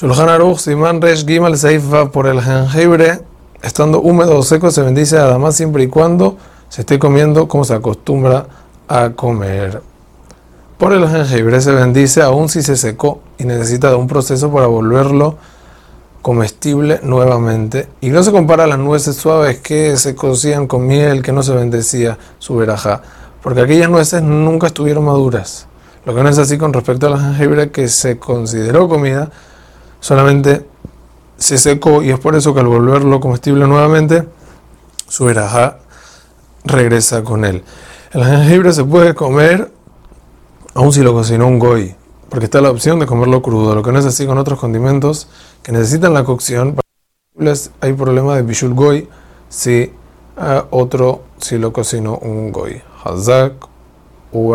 Shulchan Aruch, Simán Resh Gimal Seifa por el jengibre, estando húmedo o seco, se bendice además siempre y cuando se esté comiendo como se acostumbra a comer. Por el jengibre se bendice aún si se secó y necesita de un proceso para volverlo comestible nuevamente. Y no se compara a las nueces suaves que se cocían con miel, que no se bendecía su verajá, porque aquellas nueces nunca estuvieron maduras. Lo que no es así con respecto a la jengibre que se consideró comida, solamente se secó y es por eso que al volverlo comestible nuevamente, su verajá regresa con él. El jengibre se puede comer aun si lo cocinó un goy, porque está la opción de comerlo crudo, lo que no es así con otros condimentos que necesitan la cocción. Hay problema de bishul goy si otro si lo cocinó un goy. Hazak u